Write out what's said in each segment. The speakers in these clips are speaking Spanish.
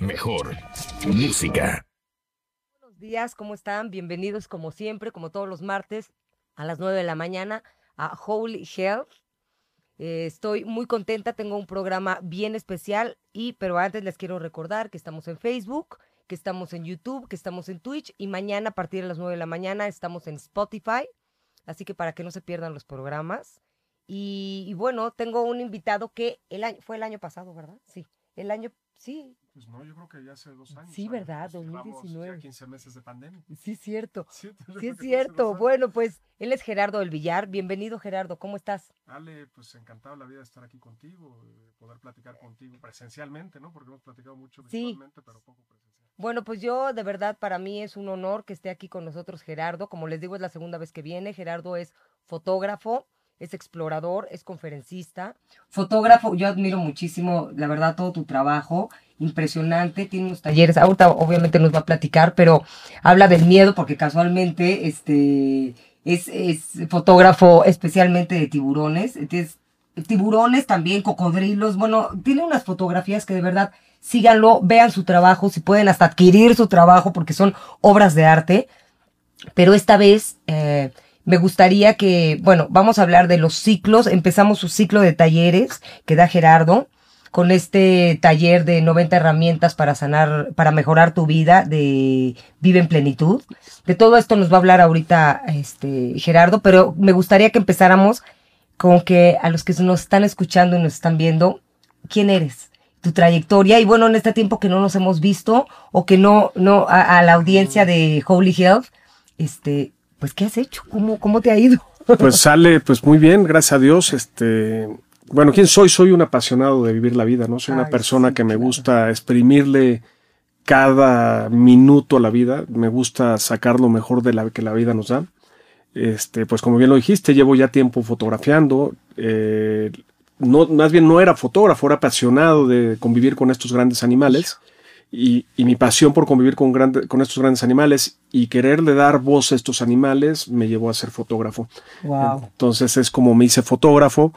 Mejor música. Buenos días, ¿cómo están? Bienvenidos como siempre, como todos los martes a las 9 de la mañana a Holy Health. Eh, estoy muy contenta, tengo un programa bien especial y pero antes les quiero recordar que estamos en Facebook, que estamos en YouTube, que estamos en Twitch y mañana a partir de las 9 de la mañana estamos en Spotify, así que para que no se pierdan los programas. Y, y bueno, tengo un invitado que el año, fue el año pasado, ¿verdad? Sí, el año, sí, Pues no, yo creo que ya hace dos años. Sí. ¿verdad? Pues llevamos 2019. Ya 15 meses de pandemia. sí cierto. Sí, es cierto. Bueno, pues él es Gerardo del Villar. Bienvenido, Gerardo. ¿Cómo estás? Ale, pues encantado la vida de estar aquí contigo, de poder platicar contigo presencialmente, ¿no? Porque hemos platicado mucho Sí. virtualmente, pero poco presencial. Bueno, pues yo de verdad para mí es un honor que esté aquí con nosotros Gerardo. Como les digo, es la segunda vez que viene. Gerardo es fotógrafo, es explorador, es conferencista. Fotógrafo, yo admiro muchísimo, la verdad, todo tu trabajo. Impresionante, tiene unos talleres. Ahorita obviamente nos va a platicar, pero habla del miedo porque casualmente este es, fotógrafo especialmente de tiburones. Entonces, tiburones también, cocodrilos. Bueno, tiene unas fotografías que de verdad síganlo, vean su trabajo, si pueden hasta adquirir su trabajo porque son obras de arte. Pero esta vez eh, me gustaría que, bueno, vamos a hablar de los ciclos. Empezamos su ciclo de talleres que da Gerardo con este taller de 90 herramientas para sanar, para mejorar tu vida de Vive en Plenitud. De todo esto nos va a hablar ahorita este Gerardo, pero me gustaría que empezáramos con que a los que nos están escuchando y nos están viendo, ¿quién eres? Tu trayectoria y bueno, en este tiempo que no nos hemos visto o que no, no, a, a la audiencia de Holy Health, este, pues, ¿qué has hecho? ¿Cómo, cómo te ha ido? Pues sale, pues muy bien, gracias a Dios. Este, bueno, ¿quién soy? Soy un apasionado de vivir la vida, ¿no? Soy una Ay, persona sí, que me claro. gusta exprimirle cada minuto a la vida. Me gusta sacar lo mejor de la que la vida nos da. Este, pues como bien lo dijiste, llevo ya tiempo fotografiando. eh, no, más bien no era fotógrafo, era apasionado de convivir con estos grandes animales. Y, y mi pasión por convivir con, grande- con estos grandes animales y quererle dar voz a estos animales me llevó a ser fotógrafo. Wow. Entonces es como me hice fotógrafo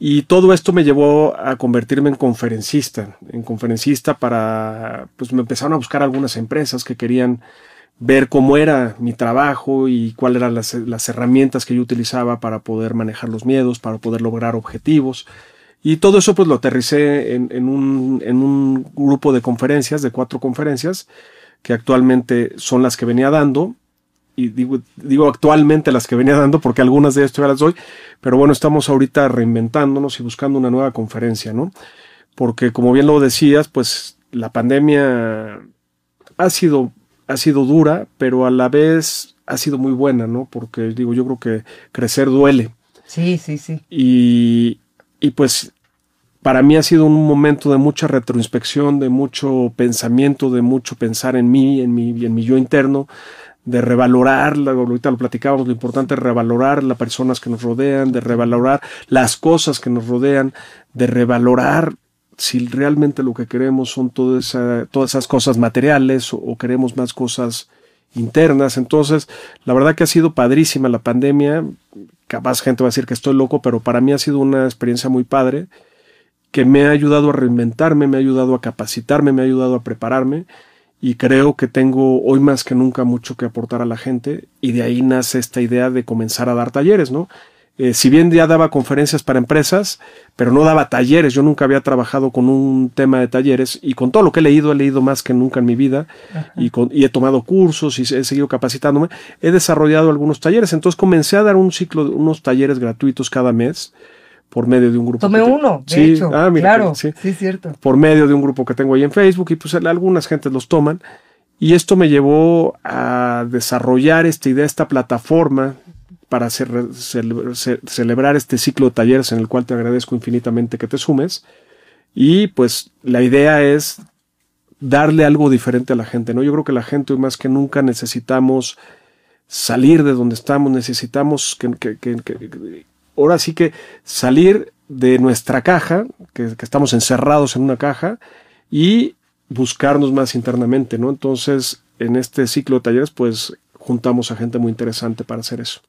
y todo esto me llevó a convertirme en conferencista, en conferencista para, pues me empezaron a buscar algunas empresas que querían ver cómo era mi trabajo y cuáles eran las, las herramientas que yo utilizaba para poder manejar los miedos, para poder lograr objetivos. Y todo eso pues lo aterricé en, en un, en un grupo de conferencias, de cuatro conferencias, que actualmente son las que venía dando y digo, digo actualmente las que venía dando porque algunas de ellas todavía las doy, pero bueno, estamos ahorita reinventándonos y buscando una nueva conferencia, ¿no? Porque como bien lo decías, pues la pandemia ha sido, ha sido dura, pero a la vez ha sido muy buena, ¿no? Porque digo, yo creo que crecer duele Sí, sí, sí. y, y pues para mí ha sido un momento de mucha retroinspección, de mucho pensamiento, de mucho pensar en mí, en mi, en mi yo interno, de revalorar, ahorita lo platicábamos, lo importante es revalorar las personas que nos rodean, de revalorar las cosas que nos rodean, de revalorar si realmente lo que queremos son toda todas esas cosas materiales o queremos más cosas internas. Entonces, la verdad que ha sido padrísima la pandemia. Capaz gente va a decir que estoy loco, pero para mí ha sido una experiencia muy padre que me ha ayudado a reinventarme, me ha ayudado a capacitarme, me ha ayudado a prepararme y creo que tengo hoy más que nunca mucho que aportar a la gente y de ahí nace esta idea de comenzar a dar talleres, ¿no? Eh, si bien ya daba conferencias para empresas, pero no daba talleres, yo nunca había trabajado con un tema de talleres y con todo lo que he leído, he leído más que nunca en mi vida y, con- y he tomado cursos y he seguido capacitándome, he desarrollado algunos talleres, entonces comencé a dar un ciclo, de unos talleres gratuitos cada mes por medio de un grupo. Tomé uno, de Sí, hecho. ah, mira, claro, sí sí, cierto. por medio de un grupo que tengo ahí en Facebook y pues algunas gentes los toman. Y esto me llevó a desarrollar esta idea, esta plataforma para celebrar este ciclo de talleres en el cual te agradezco infinitamente que te sumes. Y pues la idea es darle algo diferente a la gente, ¿no? Yo creo que la gente más que nunca necesitamos salir de donde estamos, necesitamos que- que- ahora sí que salir de nuestra caja, que, que estamos encerrados en una caja, y buscarnos más internamente, ¿no? Entonces, en este ciclo de talleres, pues juntamos a gente muy interesante para hacer eso.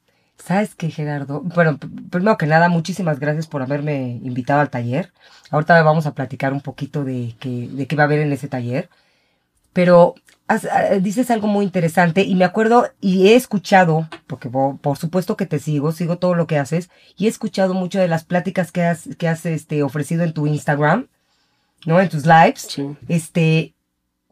¿Sabes qué, Gerardo? Bueno, primero que nada, muchísimas gracias por haberme invitado al taller. Ahorita vamos a platicar un poquito de qué, de qué va a haber en ese taller. Pero has- ah, dices algo muy interesante y me acuerdo y he escuchado, porque por, por supuesto que te sigo, sigo todo lo que haces, y he escuchado mucho de las pláticas que has, que has este, ofrecido en tu Instagram, ¿no? En tus lives. Sí. Este,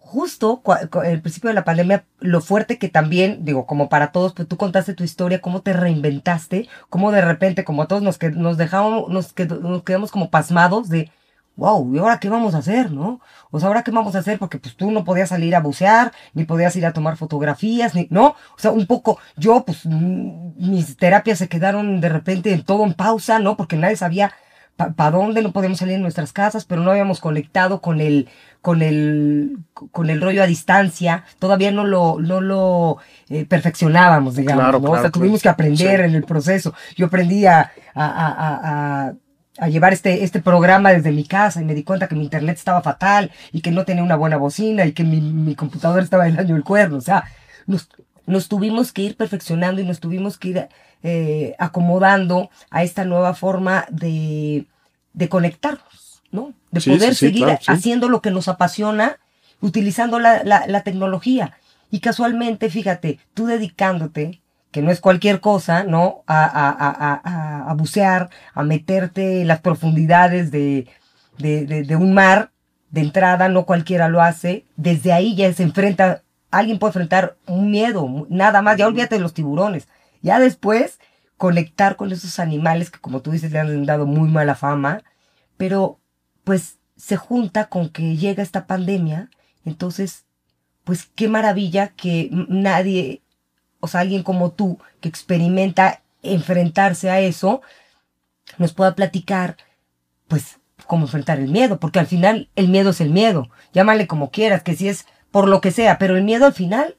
justo el principio de la pandemia, lo fuerte que también, digo, como para todos, pues tú contaste tu historia, cómo te reinventaste, cómo de repente, como a todos nos, que, nos dejamos, nos, qued- nos quedamos como pasmados de, wow, ¿y ahora qué vamos a hacer, no? O sea, ¿ahora qué vamos a hacer? Porque pues tú no podías salir a bucear, ni podías ir a tomar fotografías, ni, ¿no? O sea, un poco, yo, pues, mm, mis terapias se quedaron de repente en todo en pausa, ¿no? Porque nadie sabía para dónde, no podíamos salir de nuestras casas, pero no habíamos conectado con el, con el, con el rollo a distancia, todavía no lo, no lo eh, perfeccionábamos, digamos, Claro, ¿no? o claro, sea, tuvimos que aprender Sí. en el proceso. Yo aprendí a, a, a, a- a- llevar este, este programa desde mi casa y me di cuenta que mi internet estaba fatal y que no tenía una buena bocina y que mi, mi computadora estaba en año el cuerno. O sea, nos, nos tuvimos que ir perfeccionando y nos tuvimos que ir eh, acomodando a esta nueva forma de, de conectarnos, ¿no? De Sí, poder sí, seguir claro, haciendo lo que nos apasiona utilizando la, la, la tecnología. Y casualmente, fíjate, tú dedicándote, que no es cualquier cosa, ¿no? A, a- a, a bucear, a meterte en las profundidades de, de, de, de un mar, de entrada, no cualquiera lo hace. Desde ahí ya se enfrenta, alguien puede enfrentar un miedo, nada más, ya olvídate de los tiburones. Ya después, conectar con esos animales que, como tú dices, le han dado muy mala fama, pero pues se junta con que llega esta pandemia, entonces, pues qué maravilla que nadie, o sea, alguien como tú, que experimenta enfrentarse a eso, nos pueda platicar, pues, cómo enfrentar el miedo, porque al final el miedo es el miedo, llámale como quieras, que si es por lo que sea, pero el miedo al final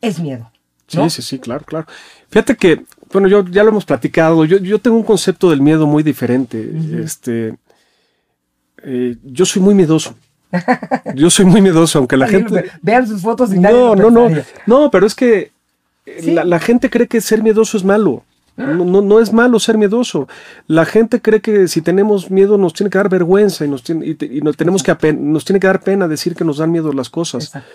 es miedo. ¿no? Sí, sí, sí, claro, claro. Fíjate que, bueno, yo ya lo hemos platicado, yo, yo tengo un concepto del miedo muy diferente. Este, eh, yo soy muy miedoso. Yo soy muy miedoso, aunque la gente... Ve- Vean sus fotos y nadie No, no, no, no, pero es que Sí. la, la gente cree que ser miedoso es malo. No, no, no es malo ser miedoso. La gente cree que si tenemos miedo nos tiene que dar vergüenza y nos tiene, y nos tenemos que nos tiene que dar pena decir que nos dan miedo las cosas. Exacto.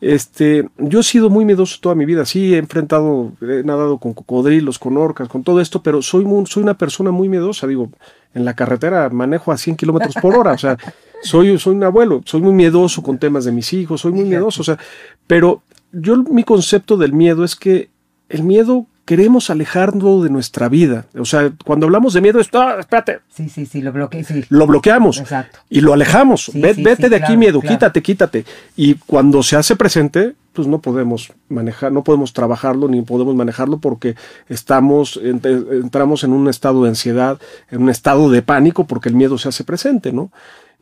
Este, yo he sido muy miedoso toda mi vida. Sí, he enfrentado, he nadado con cocodrilos, con orcas, con todo esto, pero soy, muy- soy una persona muy miedosa. Digo, en la carretera manejo a 100 kilómetros por hora. O sea, soy, soy un abuelo, soy muy miedoso con temas de mis hijos, soy muy miedoso. O sea, pero yo, mi concepto del miedo es que el miedo queremos alejarlo de nuestra vida. O sea, cuando hablamos de miedo, es, "Ah, espérate, Sí, sí, sí, lo bloqueé, sí. lo bloqueamos Exacto. y lo alejamos. Sí, Ve- sí, vete sí, de aquí, miedo, claro. quítate, quítate. Y cuando se hace presente, pues no podemos manejar, no podemos trabajarlo ni podemos manejarlo porque estamos, ent- entramos en un estado de ansiedad, en un estado de pánico porque el miedo se hace presente, ¿no?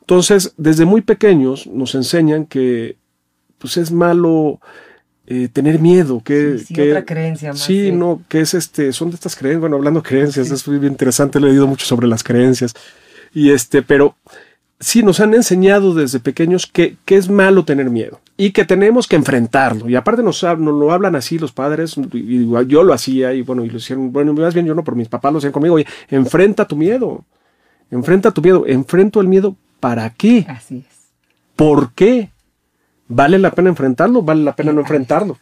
Entonces, desde muy pequeños nos enseñan que pues es malo eh, tener miedo, que, Sí, sí, que- otra creencia más, Sí, sí. no, que es este, son de estas creencias, bueno, hablando de creencias, es muy interesante, he leído mucho sobre las creencias. Y este, pero sí nos han enseñado desde pequeños que, que es malo tener miedo y que tenemos que enfrentarlo. Y aparte nos, nos lo hablan así los padres, y yo lo hacía y bueno, y lo hicieron, bueno, más bien yo no, pero mis papás lo hacían conmigo, oye, enfrenta tu miedo, enfrenta tu miedo, enfrento el miedo, ¿para qué? Así es. ¿Por qué? ¿Vale la pena enfrentarlo? ¿Vale la pena no enfrentarlo?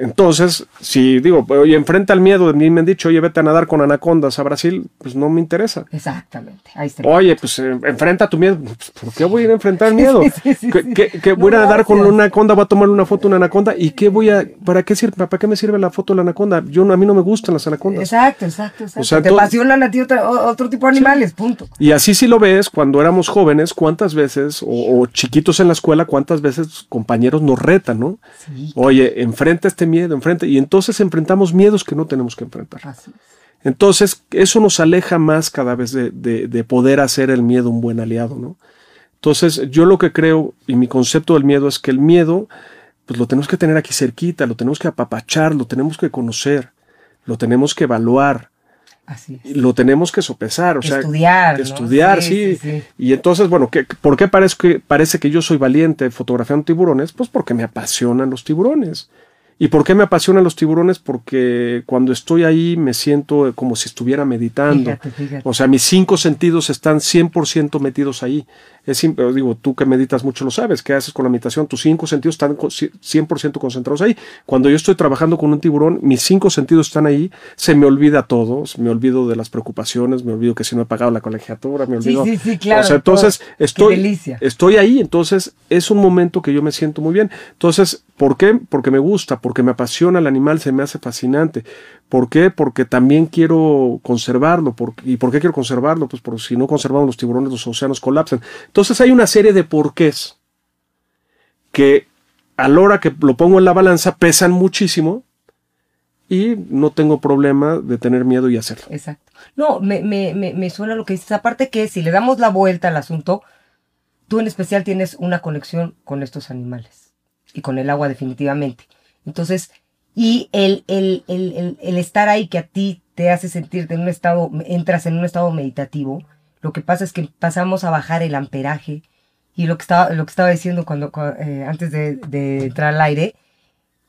Entonces, si digo, oye, enfrenta el miedo, a mí me han dicho, oye, vete a nadar con anacondas a Brasil, pues no me interesa. Exactamente. Ahí está. Oye, pues eh, enfrenta tu miedo. Pues, ¿Por qué voy a ir a enfrentar el miedo? Sí, sí, sí, ¿Qué, sí. No, voy a nadar con una anaconda? ¿Voy a tomar una foto de una anaconda? ¿Y qué voy a, para qué sirve, para qué me sirve la foto de la anaconda? Yo, no- a mí no me gustan las anacondas. Exacto, exacto, exacto. O sea, Te apasionan a ti otro tipo de animales, punto. Y así si lo ves, cuando éramos jóvenes, cuántas veces, o, o chiquitos en la escuela, cuántas veces compañeros nos retan, ¿no? Sí, Oye, enfrenta este miedo, enfrenta. Y entonces enfrentamos miedos que no tenemos que enfrentar. así es. Entonces, eso nos aleja más cada vez de, de- de poder hacer el miedo un buen aliado, ¿no? Entonces, yo lo que creo y mi concepto del miedo es que el miedo, pues lo tenemos que tener aquí cerquita, lo tenemos que apapachar, lo tenemos que conocer, lo tenemos que evaluar, Así es. lo tenemos que sopesar, o sea, estudiar, estudiar, Sí, sí. sí, sí. Y entonces, bueno, ¿qué- ¿por qué parece que, parece que yo soy valiente fotografiando tiburones? Pues porque me apasionan los tiburones. ¿Y por qué me apasionan los tiburones? Porque cuando estoy ahí me siento como si estuviera meditando. Fíjate, fíjate. O sea, mis cinco sentidos están 100% metidos ahí. Es simple, digo, tú que meditas mucho lo sabes, ¿qué haces con la meditación? Tus cinco sentidos están co- 100% concentrados ahí. Cuando yo estoy trabajando con un tiburón, mis cinco sentidos están ahí, se me olvida todo, me olvido de las preocupaciones, me olvido que si no he pagado la colegiatura, me olvido. sí, sí, claro, O sea, entonces todo. Estoy, delicia. estoy ahí, entonces es un momento que yo me siento muy bien. Entonces, ¿por qué? Porque me gusta, porque me apasiona el animal, se me hace fascinante. ¿Por qué? Porque también quiero conservarlo. ¿Y por qué quiero conservarlo? Pues porque si no conservamos los tiburones, los océanos colapsan. Entonces hay una serie de porqués que a la hora que lo pongo en la balanza pesan muchísimo y no tengo problema de tener miedo y hacerlo. Exacto. No, me, me suena lo que dices. Aparte que si le damos la vuelta al asunto, tú en especial tienes una conexión con estos animales y con el agua definitivamente. Entonces, y el, el, el, el, estar ahí que a ti te hace sentirte en un estado, entras en un estado meditativo, lo que pasa es que pasamos a bajar el amperaje y lo que estaba, lo que estaba diciendo cuando, cua- eh, antes de, de entrar al aire,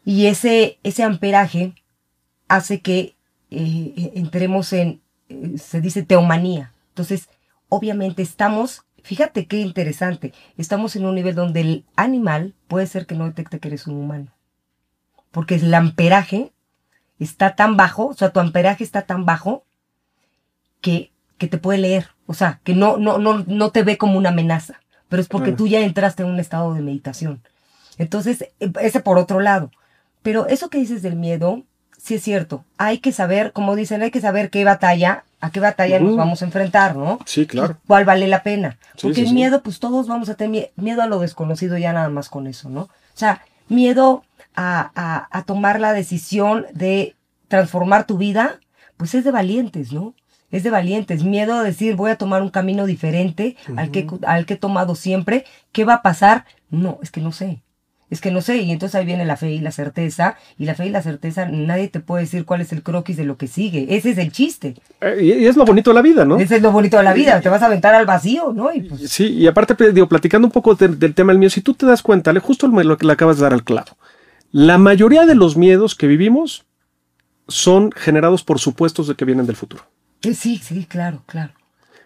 y ese, ese amperaje hace que eh, entremos en, eh, se dice teomanía. Entonces, obviamente estamos, fíjate qué interesante, estamos en un nivel donde el animal puede ser que no detecte que eres un humano. Porque el amperaje está tan bajo, o sea, tu amperaje está tan bajo que, que te puede leer. O sea, que no, no, no, no te ve como una amenaza. Pero es porque tú ya entraste en un estado de meditación. Entonces, eh, ese por otro lado. Pero eso que dices del miedo, sí es cierto. Hay que saber, como dicen, hay que saber qué batalla, a qué batalla nos vamos a enfrentar, ¿no? Sí, claro. Y ¿Cuál vale la pena? Sí, Porque sí, el sí. miedo, pues todos vamos a tener mie- miedo a lo desconocido ya nada más con eso, ¿no? O sea, miedo a, a, a tomar la decisión de transformar tu vida, pues es de valientes, ¿no? Es de valientes. Miedo a decir, voy a tomar un camino diferente al, que, al que he tomado siempre. ¿Qué va a pasar? No, es que no sé. Es que no sé. Y entonces ahí viene la fe y la certeza. Y la fe y la certeza, nadie te puede decir cuál es el croquis de lo que sigue. Ese es el chiste. Eh, y, es lo bonito de la vida, ¿no? Ese es lo bonito de la vida. Te vas a aventar al vacío, ¿no? Y pues, Sí, y aparte, pues, digo, platicando un poco de- del tema del miedo, si tú te das cuenta, le- justo lo que le acabas de dar al clavo, la mayoría de los miedos que vivimos son generados por supuestos de que vienen del futuro. Sí, sí, claro, claro.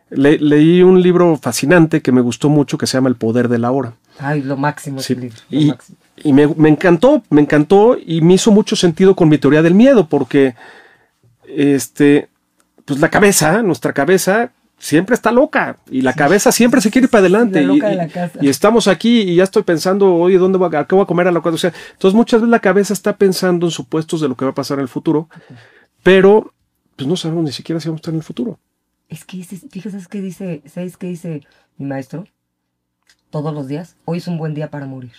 Le- leí un libro fascinante que me gustó mucho que se llama El poder de la hora. Ay, lo máximo Sí, libro, lo y, máximo. y me, me encantó, me encantó y me hizo mucho sentido con mi teoría del miedo, porque este, pues la cabeza, nuestra cabeza, siempre está loca y la cabeza siempre se quiere ir para adelante. la loca y, de la casa. y estamos aquí y ya estoy pensando, oye, ¿dónde voy a, qué voy a comer a la cuadra? O sea, entonces muchas veces la cabeza está pensando en supuestos de lo que va a pasar en el futuro, pero pues no sabemos ni siquiera si vamos a estar en el futuro. Es que, ese- fíjate, ¿sabes qué dice, ¿sabes qué dice mi maestro? Todos los días, hoy es un buen día para morir.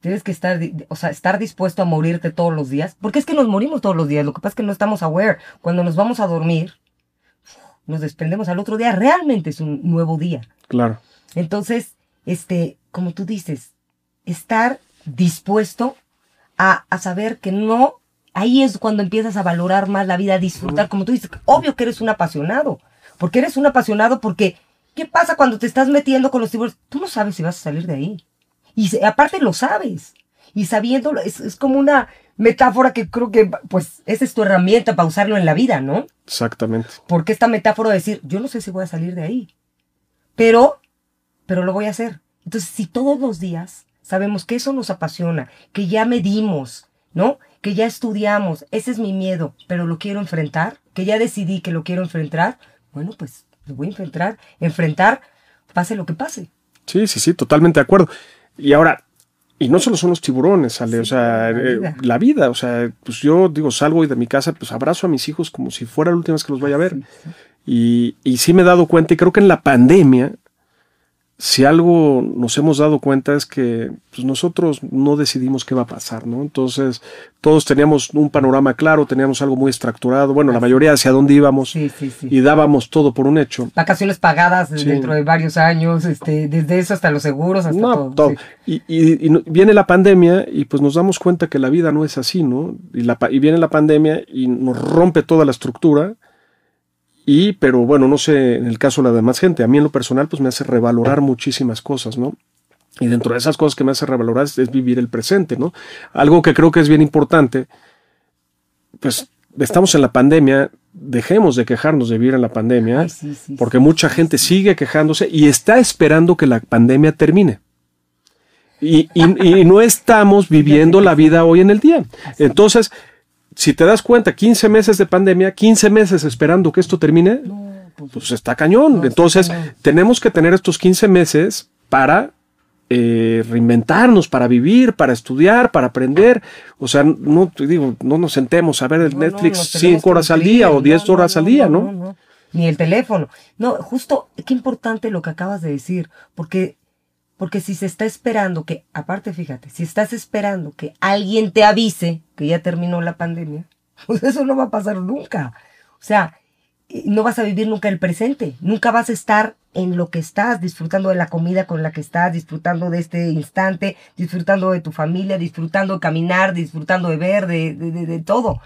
Tienes que estar, o sea, estar dispuesto a morirte todos los días, porque es que nos morimos todos los días, lo que pasa es que no estamos aware. Cuando nos vamos a dormir, nos desprendemos al otro día, realmente es un nuevo día. Claro. Entonces, este, como tú dices, estar dispuesto a, a saber que no, ahí es cuando empiezas a valorar más la vida, a disfrutar, como tú dices, obvio que eres un apasionado, porque eres un apasionado porque, ¿qué pasa cuando te estás metiendo con los tiburones? Tú no sabes si vas a salir de ahí. Y aparte lo sabes. Y sabiéndolo, es, es como una metáfora que creo que, pues, esa es tu herramienta para usarlo en la vida, ¿no? Exactamente. Porque esta metáfora de decir, yo no sé si voy a salir de ahí, pero, pero lo voy a hacer. Entonces, si todos los días sabemos que eso nos apasiona, que ya medimos, ¿no? Que ya estudiamos, ese es mi miedo, pero lo quiero enfrentar, que ya decidí que lo quiero enfrentar, bueno, pues lo voy a enfrentar, enfrentar, pase lo que pase. Sí, sí, sí, totalmente de acuerdo. Y ahora, y no solo son los tiburones, Ale, o sea, la eh, vida. la vida, o sea, pues yo digo, salgo de mi casa, pues abrazo a mis hijos como si fuera la última vez que los vaya a ver. Sí, sí. Y, y sí me he dado cuenta, y creo que en la pandemia, si algo nos hemos dado cuenta es que pues, nosotros no decidimos qué va a pasar, ¿no? Entonces, todos teníamos un panorama claro, teníamos algo muy estructurado, bueno, la mayoría hacia dónde íbamos Sí, sí, sí. y dábamos todo por un hecho. Vacaciones pagadas dentro de varios años, este, desde eso hasta los seguros, hasta No, todo. Y, y- y viene la pandemia y pues nos damos cuenta que la vida no es así, ¿no? Y, la, y viene la pandemia y nos rompe toda la estructura. Y, pero bueno, no sé, en el caso de la demás gente, a mí en lo personal pues me hace revalorar muchísimas cosas, ¿no? Y dentro de esas cosas que me hace revalorar es, es vivir el presente, ¿no? Algo que creo que es bien importante, pues estamos en la pandemia, dejemos de quejarnos de vivir en la pandemia, Ay, sí, sí, porque sí. mucha gente sigue quejándose y está esperando que la pandemia termine. Y, y- y no estamos viviendo la vida hoy en el día. Entonces, si te das cuenta, 15 meses de pandemia, 15 meses esperando que esto termine, No, pues, pues está cañón. No, está Entonces, cañón. tenemos que tener estos 15 meses para eh, reinventarnos, para vivir, para estudiar, para aprender. O sea, no te digo, no nos sentemos a ver el No, Netflix nos tenemos 5 horas al día o no, 10 no, horas al día, ¿no? Ni el teléfono. No, justo, qué importante lo que acabas de decir, porque, porque si se está esperando que, aparte, fíjate, si estás esperando que alguien te avise que ya terminó la pandemia, pues eso no va a pasar nunca. O sea, no vas a vivir nunca el presente, nunca vas a estar en lo que estás, disfrutando de la comida con la que estás, disfrutando de este instante, disfrutando de tu familia, disfrutando de caminar, disfrutando de ver, de, de, de- de todo.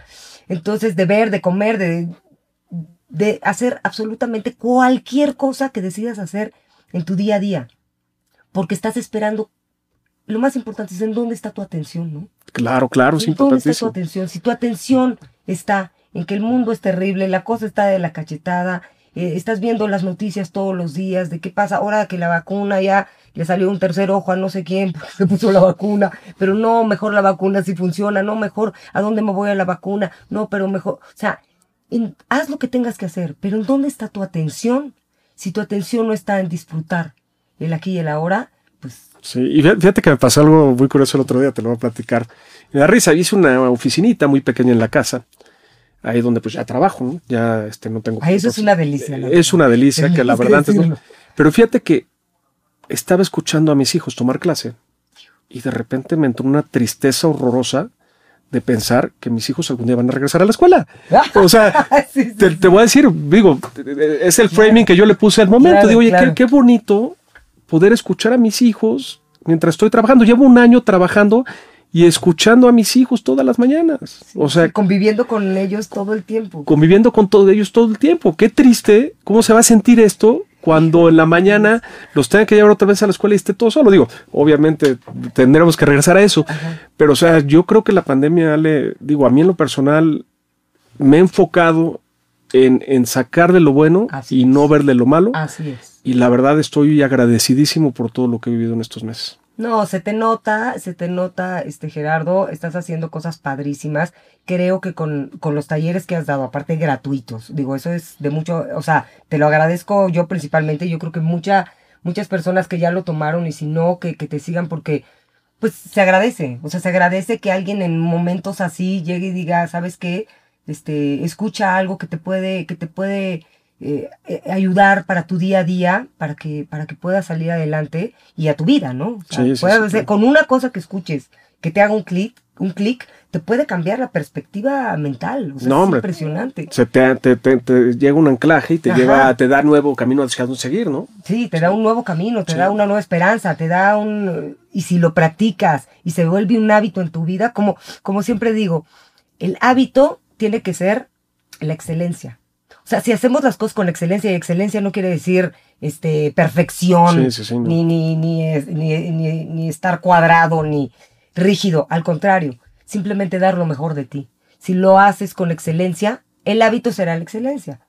Entonces, de ver, de comer, de, de hacer absolutamente cualquier cosa que decidas hacer en tu día a día. Porque estás esperando, lo más importante es en dónde está tu atención, ¿no? Claro, claro, es ¿En ¿Dónde está tu importantísimo. atención? Si tu atención está en que el mundo es terrible, la cosa está de la cachetada, eh, estás viendo las noticias todos los días de qué pasa ahora que la vacuna ya le salió un tercer ojo a no sé quién, porque se puso la vacuna, pero no, mejor la vacuna si funciona, no, mejor a dónde me voy a la vacuna, no, pero mejor, o sea, en- haz lo que tengas que hacer, pero ¿en dónde está tu atención? Si tu atención no está en disfrutar el aquí y el ahora, pues Sí, y fí- fíjate que me pasó algo muy curioso el otro día, te lo voy a platicar. Me da risa, hice una oficinita muy pequeña en la casa, ahí donde pues ya trabajo, ¿no? ya este, no tengo... Ay, eso es una delicia, la Es una delicia, que la verdad antes no-. Pero fíjate que estaba escuchando a mis hijos tomar clase y de repente me entró una tristeza horrorosa de pensar que mis hijos algún día van a regresar a la escuela. O sea, Sí, sí, te, te voy a decir, digo, es el framing que yo le puse al momento. Claro, digo, oye, claro. qué, qué bonito poder escuchar a mis hijos mientras estoy trabajando. Llevo un año trabajando y escuchando a mis hijos todas las mañanas. O sea, conviviendo con ellos todo el tiempo. conviviendo con todos ellos todo el tiempo. Qué triste, ¿cómo se va a sentir esto cuando en la mañana los tengan que llevar otra vez a la escuela y esté todo solo? Digo, obviamente tendremos que regresar a eso, pero o sea, yo creo que la pandemia, le digo, a mí en lo personal me he enfocado en, en sacar de lo bueno Así y es. no ver de lo malo. Así es. Y la verdad estoy agradecidísimo por todo lo que he vivido en estos meses. No, se te nota, se te nota, este Gerardo, estás haciendo cosas padrísimas. Creo que con, con los talleres que has dado, aparte gratuitos, digo, eso es de mucho, o sea, te lo agradezco yo principalmente, yo creo que mucha, muchas personas que ya lo tomaron y si no, que, que te sigan porque, pues se agradece, o sea, se agradece que alguien en momentos así llegue y diga, ¿sabes qué? Este, escucha algo que te puede, que te puede eh, eh, ayudar para tu día a día, para que, para que puedas salir adelante y a tu vida, ¿no? O sea, Sí, sí. Con una cosa que escuches, que te haga un clic, un clic, te puede cambiar la perspectiva mental. O sea, No, es hombre. impresionante. Se te, te- te- te llega un anclaje y te Ajá. lleva, te da nuevo camino hacia dónde seguir, ¿no? Sí, te da un nuevo camino, te da una nueva esperanza, te da un... Y si lo practicas y se vuelve un hábito en tu vida, como, como siempre digo, el hábito tiene que ser la excelencia. O sea, si hacemos las cosas con excelencia, y excelencia no quiere decir este, perfección, Sí, sí, sí, no. ni, ni, ni, ni, estar cuadrado, ni rígido. Al contrario, simplemente dar lo mejor de ti. Si lo haces con excelencia, el hábito será la excelencia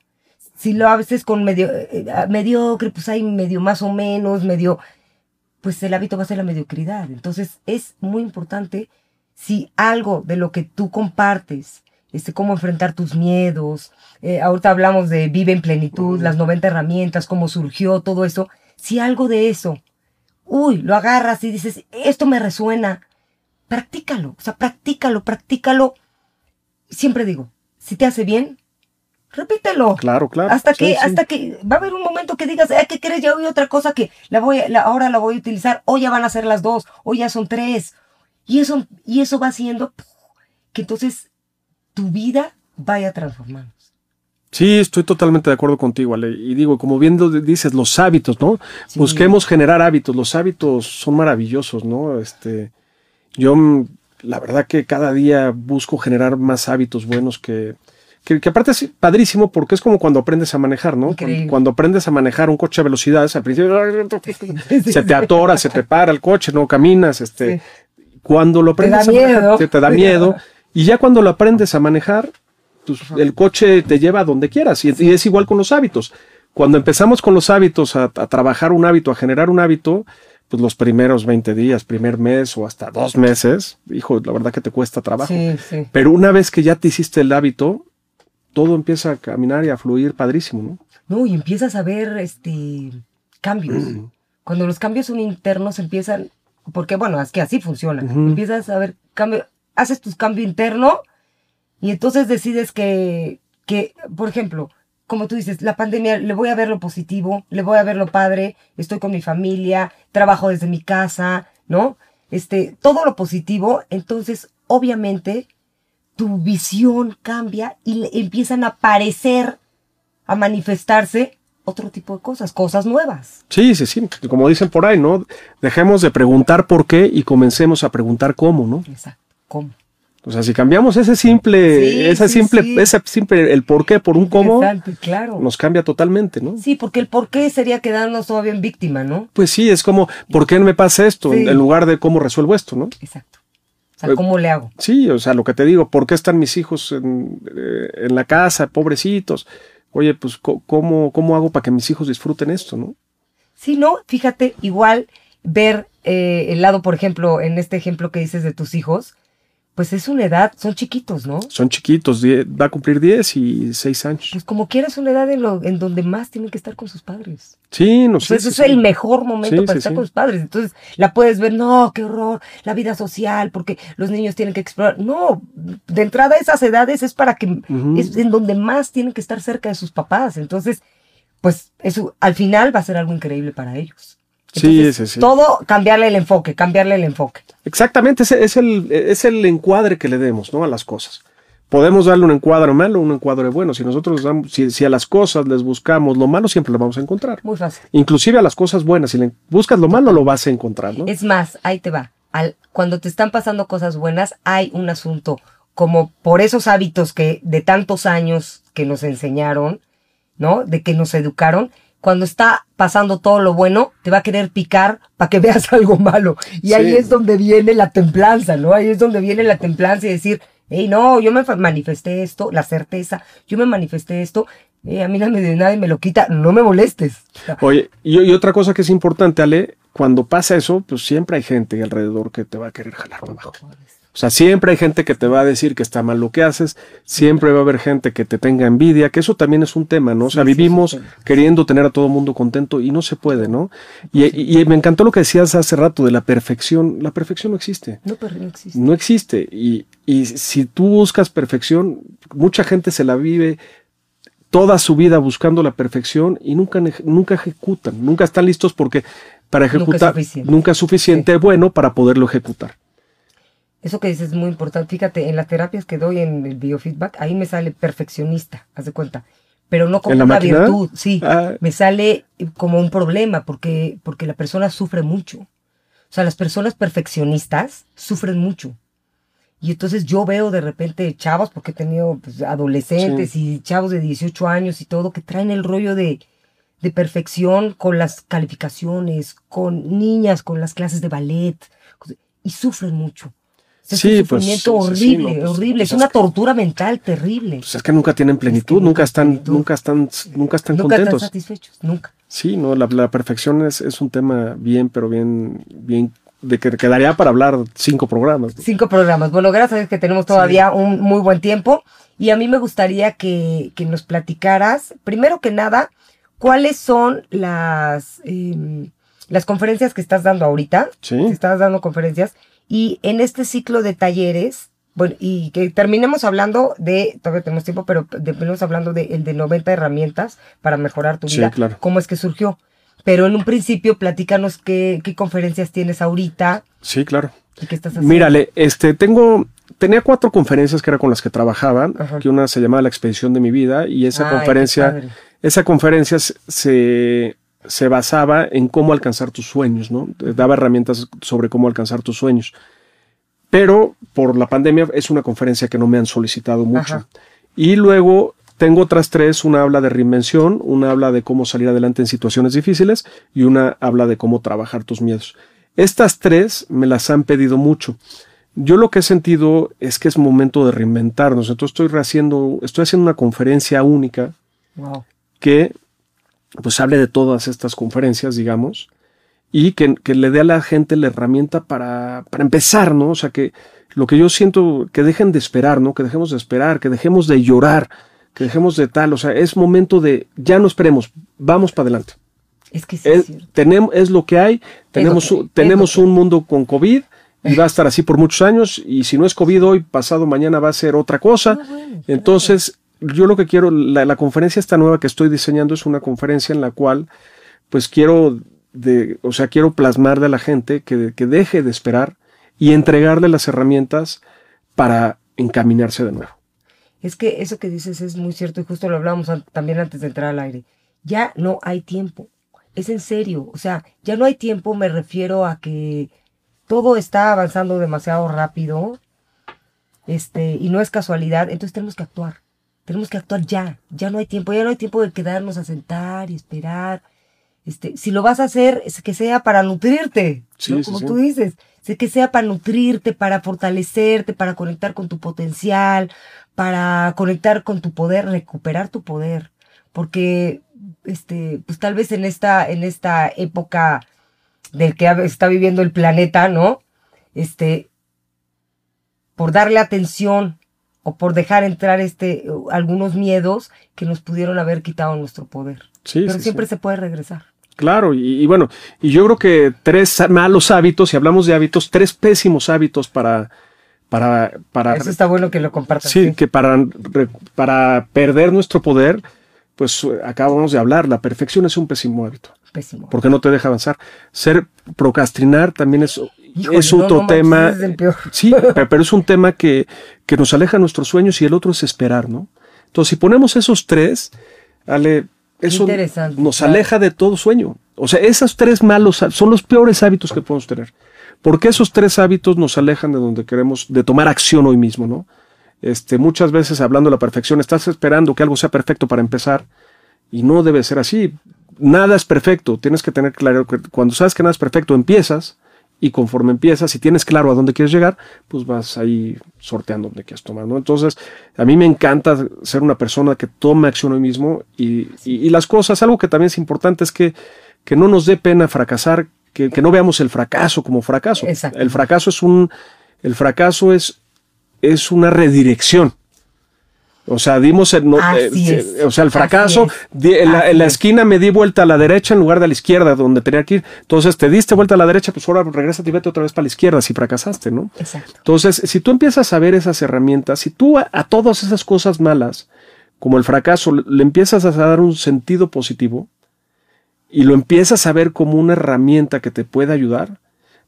si lo haces con medio eh, mediocre, pues hay medio más o menos, medio, pues el hábito va a ser la mediocridad. Entonces es muy importante si algo de lo que tú compartes, este, cómo enfrentar tus miedos, eh, ahorita hablamos de Vive en Plenitud, las 90 herramientas, cómo surgió todo eso, si algo de eso, uy, lo agarras y dices, esto me resuena, practícalo, o sea, practícalo, practícalo. Siempre digo, si te hace bien, repítelo. Claro, claro. Hasta Sí, que, sí. hasta que va a haber un momento que digas, "Ay, ¿qué crees? Ya oí otra cosa que la voy, la- ahora la voy a utilizar, o ya van a ser las dos, o ya son tres. Y eso, y eso va haciendo que entonces tu vida vaya transformándose. Sí, estoy totalmente de acuerdo contigo, Ale. Y digo, como bien lo dices, los hábitos, ¿no? Sí. Busquemos generar hábitos. Los hábitos son maravillosos, ¿no? Este, yo, la verdad que cada día busco generar más hábitos buenos que, que, que aparte es padrísimo porque es como cuando aprendes a manejar, ¿no? Cuando, cuando aprendes a manejar un coche a velocidades, al principio se te atora, se te para el coche, no caminas, este, cuando lo Te da aprendes a manejar, miedo. te, te da miedo, y ya cuando lo aprendes a manejar, pues el coche te lleva a donde quieras, y, y es igual con los hábitos. Cuando empezamos con los hábitos, a, a trabajar un hábito, a generar un hábito, pues los primeros 20 días, primer mes o hasta dos meses, hijo, la verdad que te cuesta trabajo. Sí, sí. Pero una vez que ya te hiciste el hábito, todo empieza a caminar y a fluir padrísimo, ¿no? No, y empiezas a ver este cambios. Cuando los cambios son internos empiezan, porque bueno, es que así funciona. Empiezas a ver cambio, haces tu cambio interno y entonces decides que, que, por ejemplo, como tú dices, la pandemia, le voy a ver lo positivo, le voy a ver lo padre, estoy con mi familia, trabajo desde mi casa, ¿no? Este, todo lo positivo, entonces, obviamente, tu visión cambia y le empiezan a aparecer, a manifestarse otro tipo de cosas, cosas nuevas. Sí, sí, sí. Como dicen por ahí, ¿no? Dejemos de preguntar por qué y comencemos a preguntar cómo, ¿no? Exacto. ¿Cómo? O sea, si cambiamos ese simple, Sí, ese sí, simple, sí. ese simple, el por qué por un cómo, Exacto, claro. nos cambia totalmente, ¿no? Sí, porque el por qué sería quedarnos todavía en víctima, ¿no? Pues sí, es como, ¿por qué me pasa esto? Sí. En, lugar de cómo resuelvo esto, ¿no? Exacto. O sea, ¿cómo le hago? Sí, o sea, lo que te digo, ¿por qué están mis hijos en, eh, en la casa, pobrecitos? Oye, pues, ¿cómo, ¿cómo hago para que mis hijos disfruten esto, no? Si no, fíjate, igual ver eh, el lado, por ejemplo, en este ejemplo que dices de tus hijos, pues es una edad, son chiquitos, ¿no? Son chiquitos, va a cumplir 10 y 6 años. Pues como quieras, es una edad en, lo, en donde más tienen que estar con sus padres. Sí, no sé. sí, es sí. el mejor momento Sí, para estar con sus padres. Entonces la puedes ver, no, qué horror, la vida social, porque los niños tienen que explorar. No, de entrada esas edades es para que es en donde más tienen que estar cerca de sus papás. Entonces, pues eso al final va a ser algo increíble para ellos. Sí, sí, sí. Todo cambiarle el enfoque, cambiarle el enfoque. Exactamente, ese es el, es el encuadre que le demos ¿no? a las cosas. Podemos darle un encuadre malo, un encuadre bueno. Si nosotros damos, si, si a las cosas les buscamos lo malo, siempre lo vamos a encontrar. Muy fácil. Inclusive a las cosas buenas, si le buscas lo malo, lo vas a encontrar, ¿no? Es más, ahí te va. Al, cuando te están pasando cosas buenas, hay un asunto como por esos hábitos que de tantos años que nos enseñaron, ¿no? De que nos educaron. Cuando está pasando todo lo bueno, te va a querer picar para que veas algo malo. Y ahí es donde viene la templanza, ¿no? Ahí es donde viene la templanza y decir, hey, no, yo me manifesté esto, la certeza, yo me manifesté esto, eh, a mí nadie me, nadie me lo quita, no me molestes. Oye, y, y otra cosa que es importante, Ale, cuando pasa eso, pues siempre hay gente alrededor que te va a querer jalar para abajo. O sea, siempre hay gente que te va a decir que está mal lo que haces, siempre va a haber gente que te tenga envidia, que eso también es un tema, ¿no? O sea, Sí, sí, vivimos queriendo tener a todo el mundo contento y no se puede, ¿no? Y, y- y me encantó lo que decías hace rato de la perfección. La perfección no existe. no, pero no existe. No existe. Y, y si tú buscas perfección, mucha gente se la vive toda su vida buscando la perfección y nunca, nunca ejecutan, nunca están listos porque para Nunca es ejecutar suficiente. nunca es suficiente bueno para poderlo ejecutar. Eso que dices es muy importante. Fíjate, en las terapias que doy en el biofeedback, ahí me sale perfeccionista, haz de cuenta. Pero no como ¿En la una máquina? virtud, sí. Ah. Me sale como un problema porque, porque la persona sufre mucho. O sea, las personas perfeccionistas sufren mucho. Y entonces yo veo de repente chavos, porque he tenido pues, adolescentes y chavos de 18 años y todo, que traen el rollo de, de perfección con las calificaciones, con niñas, con las clases de ballet, y sufren mucho. Es Sí, un pues, sufrimiento sí, sí, sí, horrible, no, pues, horrible. pues, es una es que- tortura mental terrible. Pues es que nunca tienen plenitud, nunca nunca están, plenitud. nunca están, nunca están Nunca están contentos. satisfechos, nunca. Sí, no, la, la perfección es, es un tema bien, pero bien, bien, de que quedaría para hablar cinco programas. Cinco programas. Bueno, gracias Dios que tenemos todavía un muy buen tiempo. Y a mí me gustaría que, que nos platicaras, primero que nada, cuáles son las, em, las conferencias que estás dando ahorita. Sí. Que estás dando conferencias. Y en este ciclo de talleres, bueno, y que terminemos hablando de, todavía tenemos tiempo, pero terminemos hablando de el de 90 herramientas para mejorar tu Sí, vida. claro. ¿Cómo es que surgió? Pero en un principio, platícanos qué, qué conferencias tienes ahorita Sí, claro. y qué estás haciendo. Mírale, este, tengo, tenía cuatro conferencias que era con las que trabajaba, Ajá. que una se llamaba La Expedición de mi Vida, y esa Ay, conferencia, esa conferencia se, se basaba en cómo alcanzar tus sueños, ¿no? Daba herramientas sobre cómo alcanzar tus sueños. Pero por la pandemia es una conferencia que no me han solicitado mucho. Ajá. Y luego tengo otras tres, una habla de reinvención, una habla de cómo salir adelante en situaciones difíciles y una habla de cómo trabajar tus miedos. Estas tres me las han pedido mucho. Yo lo que he sentido es que es momento de reinventarnos. Entonces estoy haciendo, estoy haciendo una conferencia única que pues hable de todas estas conferencias, digamos, y que, le dé a la gente la herramienta para, para, empezar, ¿no? O sea, que lo que yo siento, que dejen de esperar, ¿no? Que dejemos de esperar, que dejemos de llorar, que dejemos de tal, o sea, es momento de, ya no esperemos, vamos para adelante. Es que sí, es, tenemos, es lo que hay, tenemos, tenemos un mundo con COVID y va a estar así por muchos años y si no es COVID hoy, pasado mañana va a ser otra cosa. Entonces, yo lo que quiero, la, conferencia esta nueva que estoy diseñando es una conferencia en la cual pues quiero, de, o sea, quiero plasmar de la gente que, que deje de esperar y entregarle las herramientas para encaminarse de nuevo. Es que eso que dices es muy cierto y justo lo hablábamos también antes de entrar al aire. Ya no hay tiempo. Es en serio. O sea, ya no hay tiempo, me refiero a que todo está avanzando demasiado rápido. Este, y no es casualidad, entonces tenemos que actuar. Tenemos que actuar ya. Ya no hay tiempo, ya no hay tiempo de quedarnos a sentar y esperar. Este, si lo vas a hacer, es que sea para nutrirte, como tú dices, que sea para nutrirte, para fortalecerte, para conectar con tu potencial, para conectar con tu poder, recuperar tu poder, porque este, pues tal vez en esta, en esta época del que está viviendo el planeta, ¿no? Este, por darle atención o por dejar entrar este, algunos miedos que nos pudieron haber quitado nuestro poder. Pero siempre se puede regresar. Claro, y, bueno, y yo creo que tres malos hábitos, si hablamos de hábitos, tres pésimos hábitos para, para, para. Eso está bueno que lo compartas. Sí, que para, para perder nuestro poder, pues acabamos de hablar, la perfección es un pésimo hábito. Pésimo. Porque no te deja avanzar. Ser procrastinar también es, es otro tema. sí, pero es un tema que, que nos aleja de nuestros sueños y el otro es esperar, ¿no? Entonces, si ponemos esos tres, Ale, eso nos aleja de todo sueño. O sea, esos tres malos son los peores hábitos que podemos tener. Porque esos tres hábitos nos alejan de donde queremos, de tomar acción hoy mismo, ¿no? Este, muchas veces hablando de la perfección, estás esperando que algo sea perfecto para empezar y no debe ser así. Nada es perfecto. Tienes que tener claro que cuando sabes que nada es perfecto, empiezas y conforme empiezas y tienes claro a dónde quieres llegar, pues vas ahí sorteando dónde quieres tomar, ¿no? Entonces, a mí me encanta ser una persona que tome acción hoy mismo y, y, las cosas, algo que también es importante es que, que no nos dé pena fracasar, que, que no veamos el fracaso como fracaso. El fracaso es un, el fracaso es, es una redirección. O sea, dimos el, eh, o sea, el fracaso. en, la, esquina me di vuelta a la derecha en lugar de a la izquierda, donde tenía que ir. Entonces te diste vuelta a la derecha, pues ahora regresa y vete otra vez para la izquierda si fracasaste, ¿no? Exacto. Entonces, si tú empiezas a ver esas herramientas, si tú a, todas esas cosas malas, como el fracaso, le empiezas a dar un sentido positivo y lo empiezas a ver como una herramienta que te puede ayudar,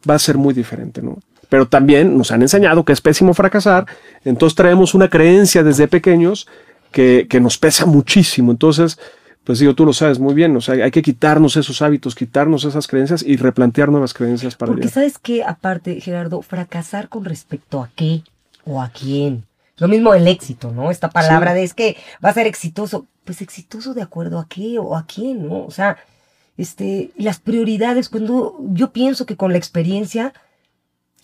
va a ser muy diferente, ¿no? Pero también nos han enseñado que es pésimo fracasar, entonces traemos una creencia desde pequeños que, nos pesa muchísimo. Entonces, pues digo, tú lo sabes muy bien, o sea, hay que quitarnos esos hábitos, quitarnos esas creencias y replantear nuevas creencias para Porque sabes que, aparte, Gerardo, fracasar con respecto a qué o a quién. Lo mismo el éxito, ¿no? Esta palabra de es que va a ser exitoso. Pues exitoso de acuerdo a qué o a quién, ¿no? O sea, este, las prioridades, cuando yo pienso que con la experiencia